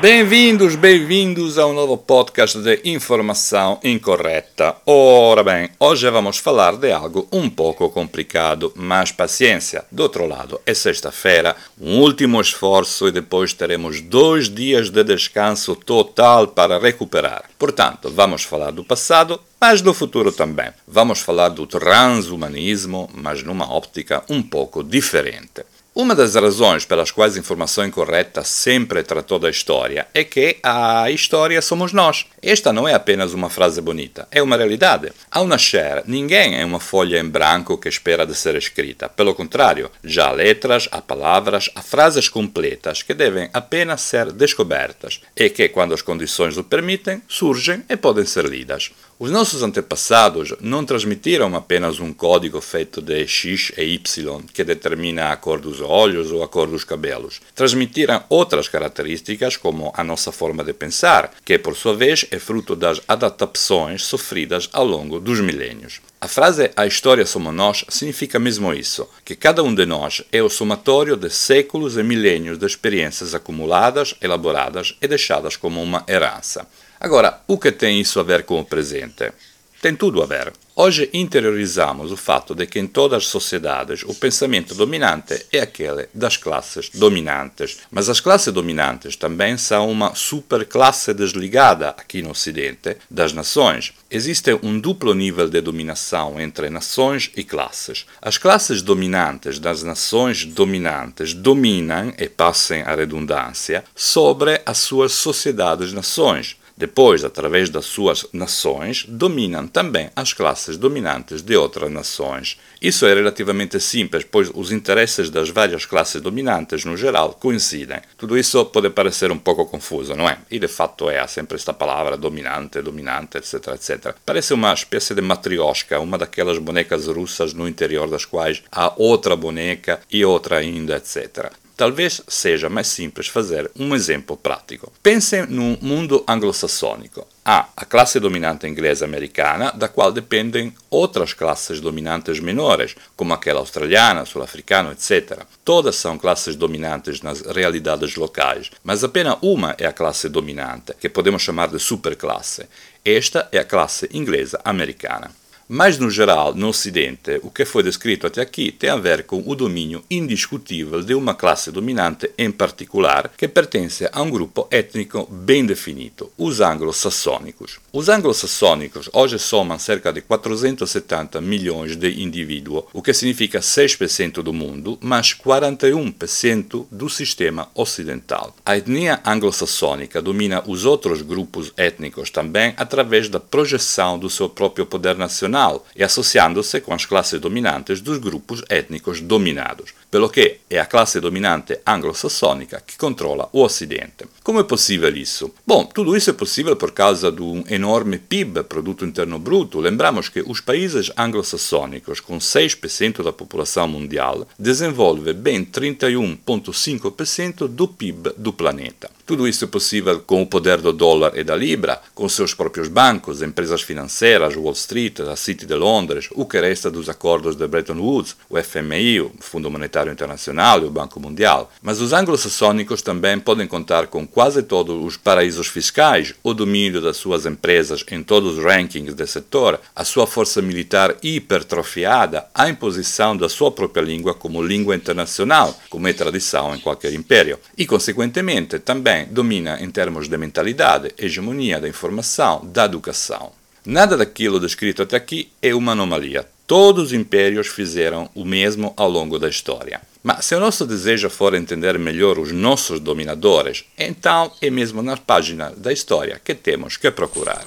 Bem-vindos, bem-vindos a um novo podcast de informação incorreta. Ora bem, hoje vamos falar de algo um pouco complicado, mas paciência. Do outro lado, é sexta-feira, um último esforço e depois teremos dois dias de descanso total para recuperar. Portanto, vamos falar do passado, mas do futuro também. Vamos falar do transhumanismo, mas numa óptica um pouco diferente. Uma das razões pelas quais a informação incorreta sempre tratou da história é que a história somos nós. Esta não é apenas uma frase bonita, é uma realidade. Ao nascer, ninguém é uma folha em branco que espera de ser escrita. Pelo contrário, já há letras, há palavras, há frases completas que devem apenas ser descobertas e que, quando as condições o permitem, surgem e podem ser lidas. Os nossos antepassados não transmitiram apenas um código feito de X e Y que determina a cor dos olhos ou a cor dos cabelos. Transmitiram outras características, como a nossa forma de pensar, que por sua vez é fruto das adaptações sofridas ao longo dos milênios. A frase A história somos nós significa mesmo isso, que cada um de nós é o somatório de séculos e milênios de experiências acumuladas, elaboradas e deixadas como uma herança. Agora, o que tem isso a ver com o presente? Tem tudo a ver. Hoje interiorizamos o fato de que em todas as sociedades o pensamento dominante é aquele das classes dominantes. Mas as classes dominantes também são uma superclasse desligada aqui no Ocidente das nações. Existe um duplo nível de dominação entre nações e classes. As classes dominantes das nações dominantes dominam, e passem a redundância, sobre as suas sociedades-nações. Depois, através das suas nações, dominam também as classes dominantes de outras nações. Isso é relativamente simples, pois os interesses das várias classes dominantes, no geral, coincidem. Tudo isso pode parecer um pouco confuso, não é? E de fato é, há sempre esta palavra dominante, dominante, etc, etc. Parece uma espécie de matrioshka, uma daquelas bonecas russas no interior das quais há outra boneca e outra ainda, etc. Talvez seja mais simples fazer um exemplo prático. Pensem num mundo anglo-sassônico. Há a classe dominante inglesa americana, da qual dependem outras classes dominantes menores, como aquela australiana, sul-africana, etc. Todas são classes dominantes nas realidades locais, mas apenas uma é a classe dominante, que podemos chamar de superclasse. Esta é a classe inglesa americana. Mas, no geral, no Ocidente, o que foi descrito até aqui tem a ver com o domínio indiscutível de uma classe dominante em particular, que pertence a um grupo étnico bem definido, os anglo-sassônicos. Os anglo-sassônicos hoje somam cerca de 470 milhões de indivíduos, o que significa 6% do mundo, mas 41% do sistema ocidental. A etnia anglo-sassônica domina os outros grupos étnicos também através da projeção do seu próprio poder nacional e associando-se com as classes dominantes dos grupos étnicos dominados, pelo que é a classe dominante anglo-sassônica que controla o Ocidente. Como é possível isso? Bom, tudo isso é possível por causa de um enorme PIB, Produto Interno Bruto. Lembramos que os países anglo-sassônicos, com 6% da população mundial, desenvolvem bem 31,5% do PIB do planeta. Tudo isso é possível com o poder do dólar e da libra, com seus próprios bancos, empresas financeiras, Wall Street, a City de Londres, o que resta dos acordos de Bretton Woods, o FMI, o Fundo Monetário Internacional e o Banco Mundial. Mas os anglo-sassônicos também podem contar com quase todos os paraísos fiscais, o domínio das suas empresas em todos os rankings do setor, a sua força militar hipertrofiada, a imposição da sua própria língua como língua internacional, como é tradição em qualquer império, e, consequentemente, também domina em termos de mentalidade, hegemonia da informação, da educação. Nada daquilo descrito até aqui é uma anomalia. Todos os impérios fizeram o mesmo ao longo da história. Mas se o nosso desejo for entender melhor os nossos dominadores, então é mesmo na página da história que temos que procurar.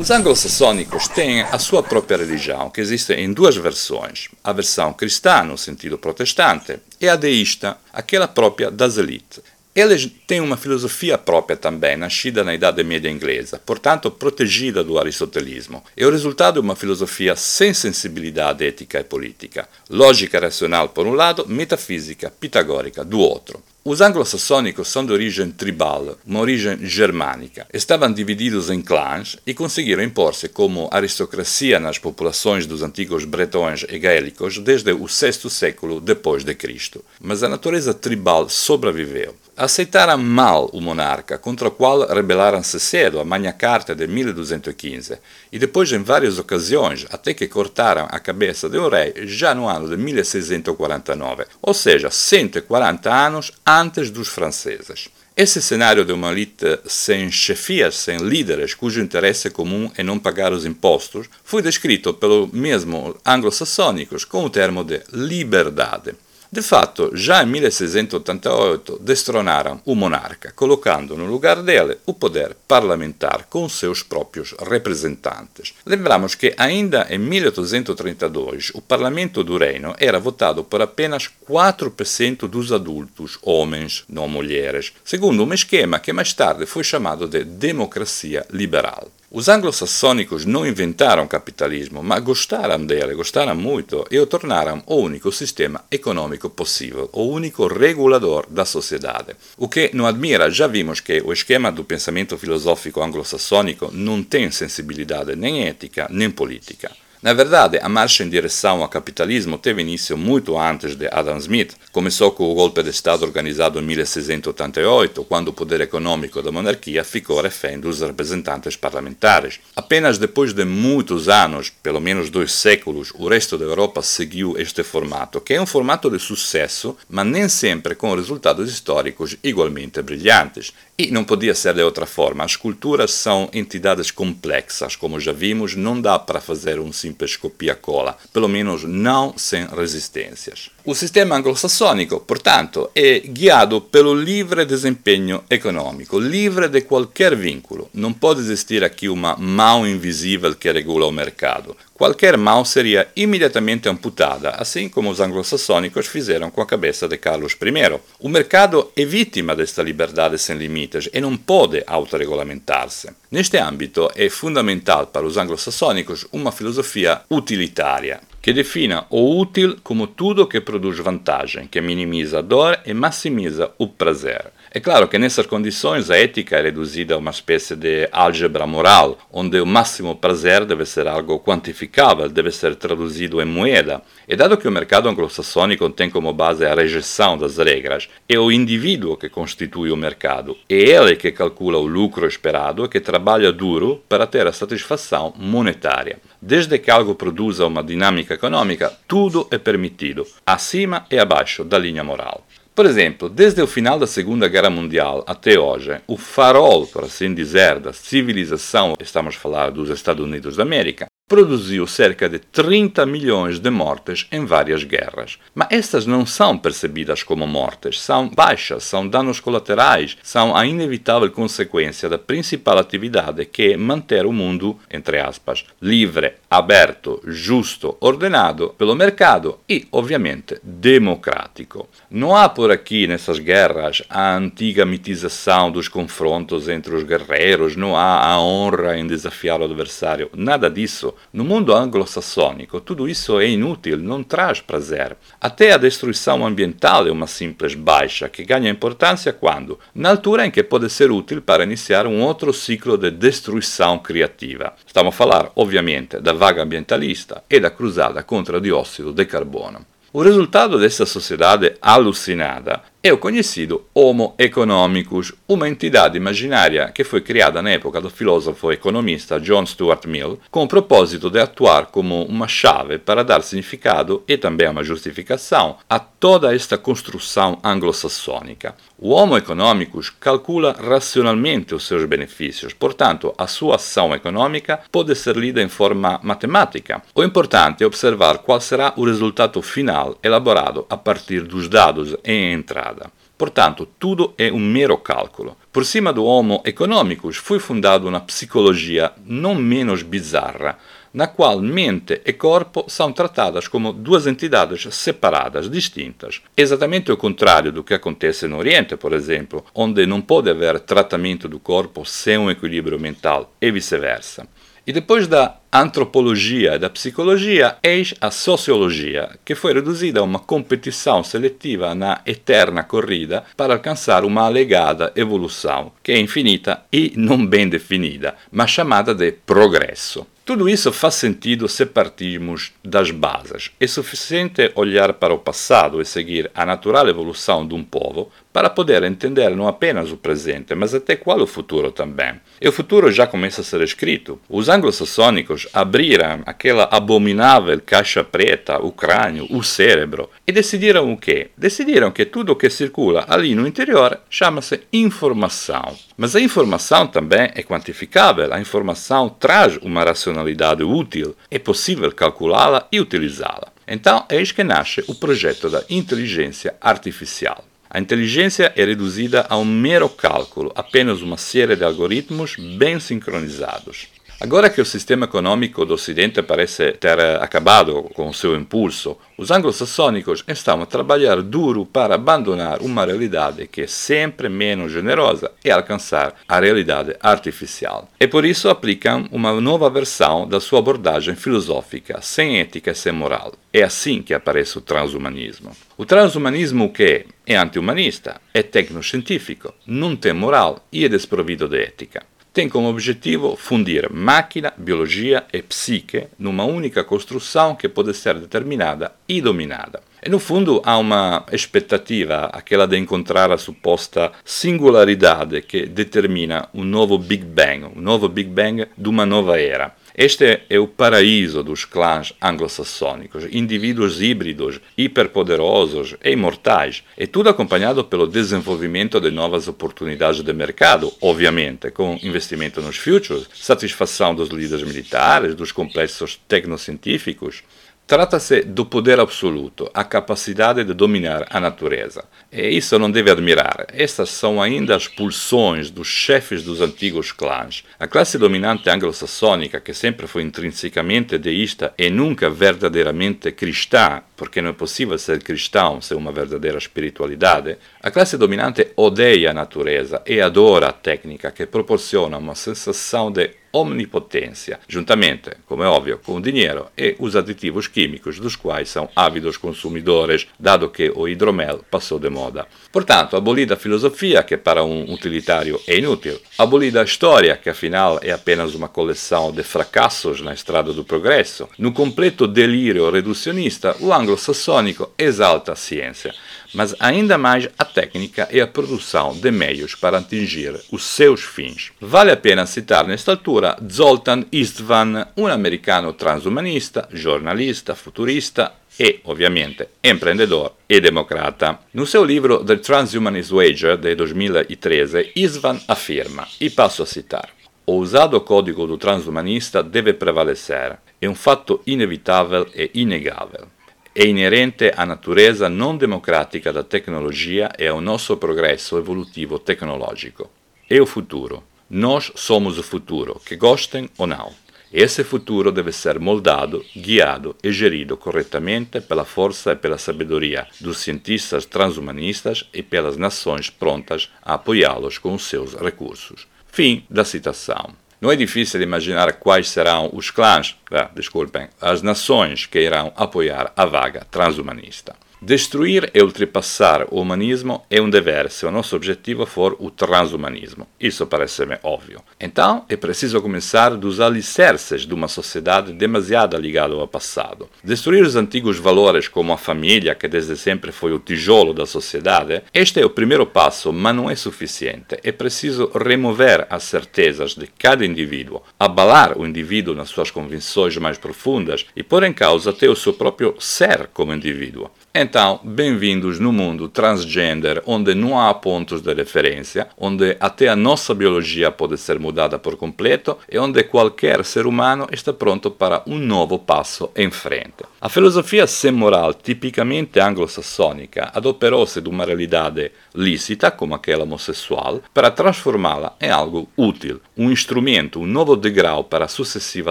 Os anglo-sassônicos têm a sua própria religião, que existe em duas versões: a versão cristã, no sentido protestante, e a deísta, aquela própria das elites. Eles têm uma filosofia própria também, nascida na Idade Média inglesa, portanto protegida do aristotelismo. É o resultado de uma filosofia sem sensibilidade ética e política, lógica racional por um lado, metafísica pitagórica do outro. Os anglo-saxônicos são de origem tribal, uma origem germânica. Estavam divididos em clãs e conseguiram impor-se como aristocracia nas populações dos antigos bretões e gaélicos desde o sexto século depois de Cristo. Mas a natureza tribal sobreviveu. Aceitaram mal o monarca, contra o qual rebelaram-se cedo, a Magna Carta de 1215, e depois em várias ocasiões, até que cortaram a cabeça de um rei já no ano de 1649, ou seja, 140 anos antes dos franceses. Esse cenário de uma elite sem chefias, sem líderes, cujo interesse comum é não pagar os impostos, foi descrito pelo mesmo anglo-saxônicos com o termo de liberdade. De fatto, già nel 1688 destronaram o monarca, colocando no lugar dele o poder parlamentar com seus próprios representantes. Lembramos que ainda em 1832 o parlamento do reino era votado por apenas 4% dos adultos, homens, não mulheres, segundo um esquema que mais tarde foi chamado de democracia liberal. Os anglo-saxônicos não inventaram capitalismo, mas gostaram dele, gostaram muito e o tornaram o único sistema econômico possível, o único regulador da sociedade. O que não admira, já vimos que o esquema do pensamento filosófico anglo-saxônico não tem sensibilidade nem ética nem política. Na verdade, a marcha em direção ao capitalismo teve início muito antes de Adam Smith. Começou com o golpe de Estado organizado em 1688, quando o poder econômico da monarquia ficou refém dos representantes parlamentares. Apenas depois de muitos anos, pelo menos dois séculos, o resto da Europa seguiu este formato, que é um formato de sucesso, mas nem sempre com resultados históricos igualmente brilhantes. E não podia ser de outra forma. As culturas são entidades complexas, como já vimos, não dá para fazer um simples copia-cola, pelo menos não sem resistências. O sistema anglo-saxônico, portanto, é guiado pelo livre desempenho econômico, livre de qualquer vínculo. Não pode existir aqui uma mão invisível que regula o mercado. Qualquer mão seria imediatamente amputada, assim como os anglo-saxônicos fizeram com a cabeça de Carlos I. O mercado é vítima desta liberdade sem limites e não pode autorregolamentar-se. Neste âmbito é fundamental para os anglo-saxônicos filosofia utilitária, que defina o útil como tudo que produz vantagem, que minimiza a dor e maximiza o prazer. É claro que nessas condições a ética é reduzida a uma espécie de álgebra moral, onde o máximo prazer deve ser algo quantificável, deve ser traduzido em moeda. E dado que o mercado anglo-saxônico tem como base a rejeição das regras, é o indivíduo que constitui o mercado. É ele que calcula o lucro esperado e que trabalha duro para ter a satisfação monetária. Desde que algo produza uma dinâmica econômica, tudo é permitido, acima e abaixo da linha moral. Por exemplo, desde o final da Segunda Guerra Mundial até hoje, o farol, por assim dizer, da civilização, estamos a falar dos Estados Unidos da América, produziu cerca de 30 milhões de mortes em várias guerras. Mas estas não são percebidas como mortes, são baixas, são danos colaterais, são a inevitável consequência da principal atividade que é manter o mundo, entre aspas, livre, aberto, justo, ordenado pelo mercado e, obviamente, democrático. Não há por aqui nessas guerras a antiga mitização dos confrontos entre os guerreiros, não há a honra em desafiar o adversário, nada disso. No mundo anglo-saxônico, tudo isso é inútil, não traz prazer. Até a destruição ambiental é uma simples baixa que ganha importância quando? Na altura em que pode ser útil para iniciar um outro ciclo de destruição criativa. Estamos a falar, obviamente, da vaga ambientalista e da cruzada contra o dióxido de carbono. O resultado dessa sociedade alucinada é o conhecido Homo economicus, uma entidade imaginária que foi criada na época do filósofo economista John Stuart Mill com o propósito de atuar como uma chave para dar significado e também uma justificação a toda esta construção anglo-saxônica. O Homo economicus calcula racionalmente os seus benefícios, portanto, a sua ação econômica pode ser lida em forma matemática. O importante é observar qual será o resultado final elaborado a partir dos dados em entrada. Portanto, tudo é um mero cálculo. Por cima do Homo economicus foi fundada uma psicologia não menos bizarra, na qual mente e corpo são tratadas como duas entidades separadas, distintas. Exatamente o contrário do que acontece no Oriente, por exemplo, onde não pode haver tratamento do corpo sem um equilíbrio mental e vice-versa. E depois da antropologia e da psicologia, eis a sociologia, que foi reduzida a uma competição seletiva na eterna corrida para alcançar uma alegada evolução, que é infinita e não bem definida, mas chamada de progresso. Tudo isso faz sentido se partirmos das bases. É suficiente olhar para o passado e seguir a natural evolução de um povo para poder entender não apenas o presente, mas até qual o futuro também. E o futuro já começa a ser escrito. Os anglo-saxônicos abriram aquela abominável caixa preta, o crânio, o cérebro, e decidiram o quê? Decidiram que tudo o que circula ali no interior chama-se informação. Mas a informação também é quantificável, a informação traz uma racionalidade útil, é possível calculá-la e utilizá-la. Então, eis que nasce o projeto da inteligência artificial. A inteligência é reduzida a um mero cálculo, apenas uma série de algoritmos bem sincronizados. Agora que o sistema econômico do Ocidente parece ter acabado com seu impulso, os anglo-saxônicos estão a trabalhar duro para abandonar uma realidade que é sempre menos generosa e alcançar a realidade artificial. E por isso aplicam uma nova versão da sua abordagem filosófica, sem ética e sem moral. É assim que aparece o transhumanismo. O transhumanismo que é anti-humanista, é tecnoscientifico, não tem moral e é desprovido de ética tem como objetivo fundir máquina, biologia e psique numa única construção que pode ser determinada e dominada. E no fundo há uma expectativa, aquela de encontrar a suposta singularidade que determina um novo Big Bang, um novo Big Bang de uma nova era. Este é o paraíso dos clãs anglo-saxônicos, indivíduos híbridos, hiperpoderosos e imortais, e tudo acompanhado pelo desenvolvimento de novas oportunidades de mercado, obviamente, com investimento nos futures, satisfação dos líderes militares, dos complexos tecnocientíficos, Trata-se do poder absoluto, a capacidade de dominar a natureza. E isso não deve admirar. Estas são ainda as pulsões dos chefes dos antigos clãs. A classe dominante anglo-saxônica, que sempre foi intrinsecamente deísta e nunca verdadeiramente cristã, porque não é possível ser cristão sem uma verdadeira espiritualidade, a classe dominante odeia a natureza e adora a técnica que proporciona uma sensação de omnipotência, juntamente, como é óbvio, com o dinheiro e os aditivos químicos dos quais são ávidos consumidores, dado que o hidromel passou de moda. Portanto, abolida a filosofia, que para um utilitário é inútil, abolida a história, que afinal é apenas uma coleção de fracassos na estrada do progresso, no completo delírio reducionista, o anglo-saxônico exalta a ciência, mas ainda mais a técnica e a produção de meios para atingir os seus fins. Vale a pena citar nesta altura Zoltan Istvan, um americano transhumanista, jornalista, futurista e, ovviamente, empreendedor e democrata. No seu livro The Transhumanist Wager, de 2013, Istvan afirma, e passo a citar, o usado código do transhumanista deve prevalecer. É um fato inevitável e inegável è inerente à natureza non democratica da tecnologia e ao nosso progresso evolutivo tecnológico. É o futuro. Nós somos o futuro, que gostem ou não. Esse futuro deve ser moldado, guiado e gerido corretamente pela força e pela sabedoria dos cientistas transhumanistas e pelas nações prontas a apoiá-los com os seus recursos. Fim da citação. Não é difícil imaginar quais serão os clãs, ah, desculpem, as nações que irão apoiar a vaga transhumanista. Destruir e ultrapassar o humanismo é um dever se o nosso objetivo for o transhumanismo. Isso parece-me óbvio. Então, é preciso começar dos alicerces de uma sociedade demasiado ligada ao passado. Destruir os antigos valores como a família, que desde sempre foi o tijolo da sociedade, este é o primeiro passo, mas não é suficiente. É preciso remover as certezas de cada indivíduo, abalar o indivíduo nas suas convicções mais profundas e pôr em causa até o seu próprio ser como indivíduo. Então, bem-vindos no mundo transgender, onde não há pontos de referência, onde até a nossa biologia pode ser mudada por completo e onde qualquer ser humano está pronto para um novo passo em frente. A filosofia sem moral, tipicamente anglo-saxônica, adoperou-se de uma realidade lícita, como aquela homossexual, para transformá-la em algo útil, um instrumento, um novo degrau para a sucessiva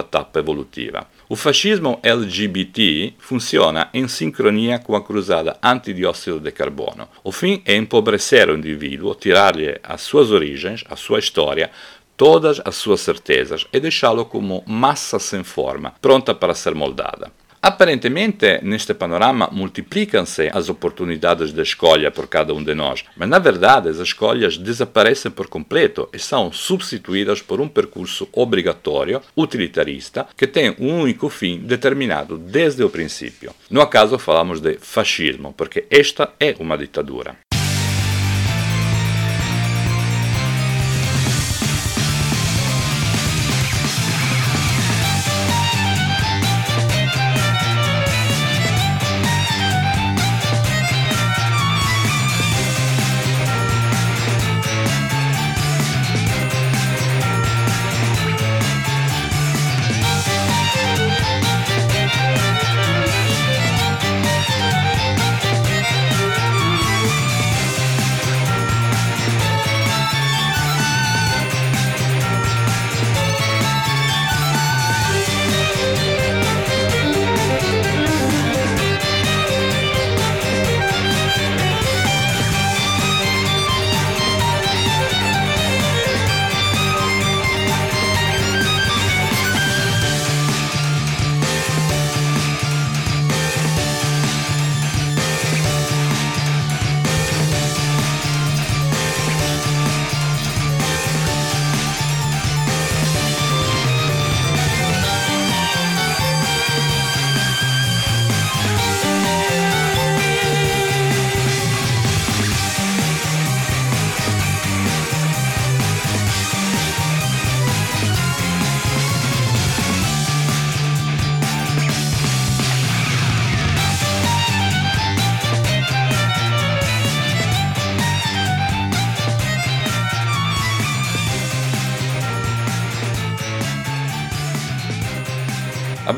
etapa evolutiva. O fascismo LGBT funciona em sincronia com a cruzada antidióxido de carbono. O fim é empobrecer o indivíduo, tirar-lhe as suas origens, a sua história, todas as suas certezas e deixá-lo como massa sem forma, pronta para ser moldada. Aparentemente, neste panorama, multiplicam-se as oportunidades de escolha por cada um de nós, mas na verdade as escolhas desaparecem por completo e são substituídas por um percurso obrigatório, utilitarista, que tem um único fim determinado desde o princípio. No acaso falamos de fascismo, porque esta é uma ditadura.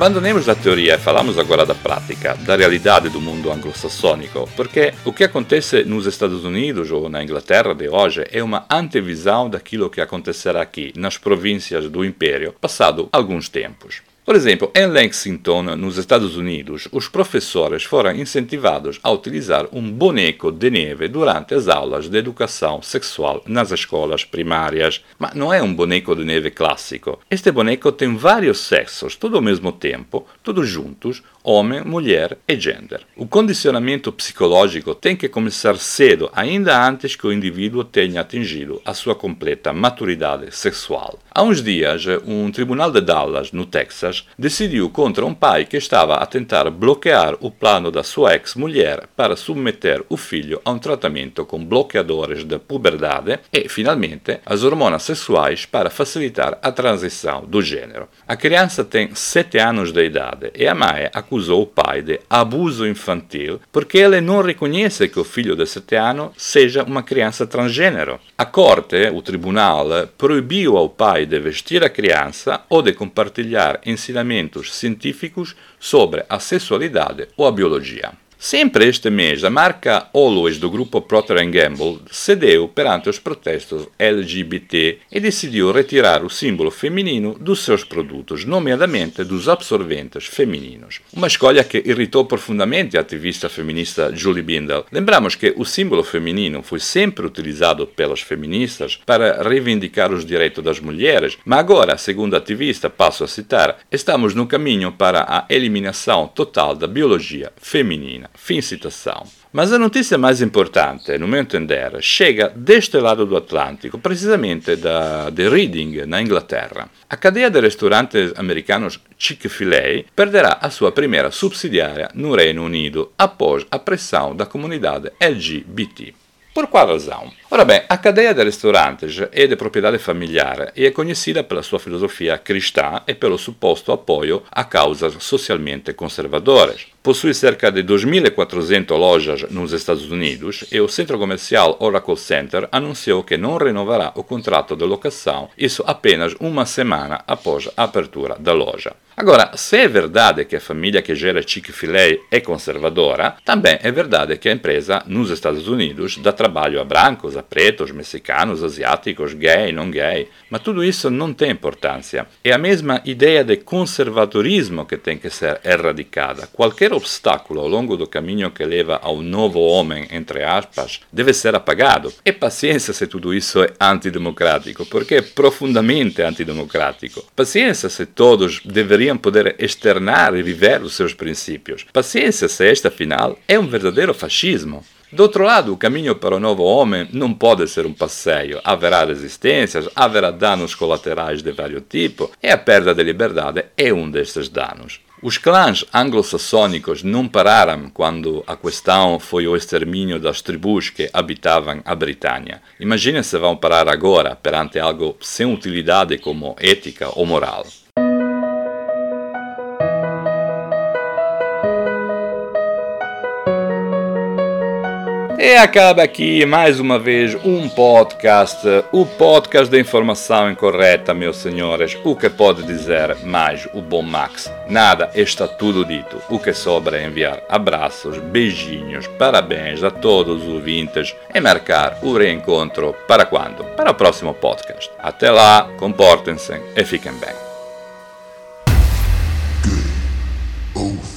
Abandonemos a teoria e falamos agora da prática, da realidade do mundo anglo-saxônico, porque o que acontece nos Estados Unidos ou na Inglaterra de hoje é uma antevisão daquilo que acontecerá aqui, nas províncias do Império, passado alguns tempos. Por exemplo, em Lexington, nos Estados Unidos, os professores foram incentivados a utilizar um boneco de neve durante as aulas de educação sexual nas escolas primárias. Mas não é um boneco de neve clássico. Este boneco tem vários sexos, tudo ao mesmo tempo, todos juntos, homem, mulher e gender. O condicionamento psicológico tem que começar cedo, ainda antes que o indivíduo tenha atingido a sua completa maturidade sexual. Há uns dias, um tribunal de Dallas, no Texas, decidiu contra um pai que estava a tentar bloquear o plano da sua ex-mulher para submeter o filho a um tratamento com bloqueadores de puberdade e, finalmente, as hormonas sexuais para facilitar a transição do gênero. A criança tem 7 anos de idade e a mãe acusou o pai de abuso infantil porque ele não reconhece que o filho de 7 anos seja uma criança transgênero. A corte, o tribunal, proibiu ao pai de vestir a criança ou de compartilhar ensinamentos científicos sobre a sexualidade ou a biologia. Sempre este mês, a marca Always do grupo Procter Gamble cedeu perante os protestos LGBT e decidiu retirar o símbolo feminino dos seus produtos, nomeadamente dos absorventes femininos. Uma escolha que irritou profundamente a ativista feminista Julie Bindel. Lembramos que o símbolo feminino foi sempre utilizado pelas feministas para reivindicar os direitos das mulheres, mas agora, segundo a ativista, passo a citar, estamos no caminho para a eliminação total da biologia feminina. Fim citação. Mas a notícia mais importante, no meu entender, chega deste lado do Atlântico, precisamente da, de Reading, na Inglaterra. A cadeia de restaurantes americanos Chick-fil-A perderá a sua primeira subsidiária no Reino Unido após a pressão da comunidade LGBT. Por qual razão? Ora bem, a cadeia de restaurantes é de propriedade familiare e é conhecida pela sua filosofia cristã e pelo suposto apoio a causas socialmente conservadoras. Possui cerca de 2.400 lojas nos Estados Unidos e o centro comercial Oracle Center anunciou que não renovará o contrato de locação, isso apenas uma semana após a apertura da loja. Agora, se é verdade que a família que gera Chick-fil-A é conservadora, também é verdade que a empresa nos Estados Unidos dá trabalho a brancos, a pretos, mexicanos, asiáticos, gay, não gay. Mas tudo isso não tem importância. É a mesma ideia de conservadorismo que tem que ser erradicada. Qualquer obstáculo ao longo do caminho que leva ao novo homem, entre aspas, deve ser apagado. E paciência se tudo isso é antidemocrático, porque é profundamente antidemocrático. Paciência se todos deveriam deveriam poder externar e viver os seus princípios. Paciência se este, afinal, é um verdadeiro fascismo. Do outro lado, o caminho para o novo homem não pode ser um passeio. Haverá resistências, haverá danos colaterais de vários tipos, e a perda de liberdade é um destes danos. Os clãs anglo-saxônicos não pararam quando a questão foi o extermínio das tribos que habitavam a Britânia. Imagine se vão parar agora perante algo sem utilidade como ética ou moral. E acaba aqui mais uma vez um podcast, o podcast da informação incorreta, meus senhores. O que pode dizer mais o bom Max? Nada, está tudo dito. O que sobra é enviar abraços, beijinhos, parabéns a todos os ouvintes e marcar o reencontro para quando? Para o próximo podcast. Até lá, comportem-se e fiquem bem. Game over.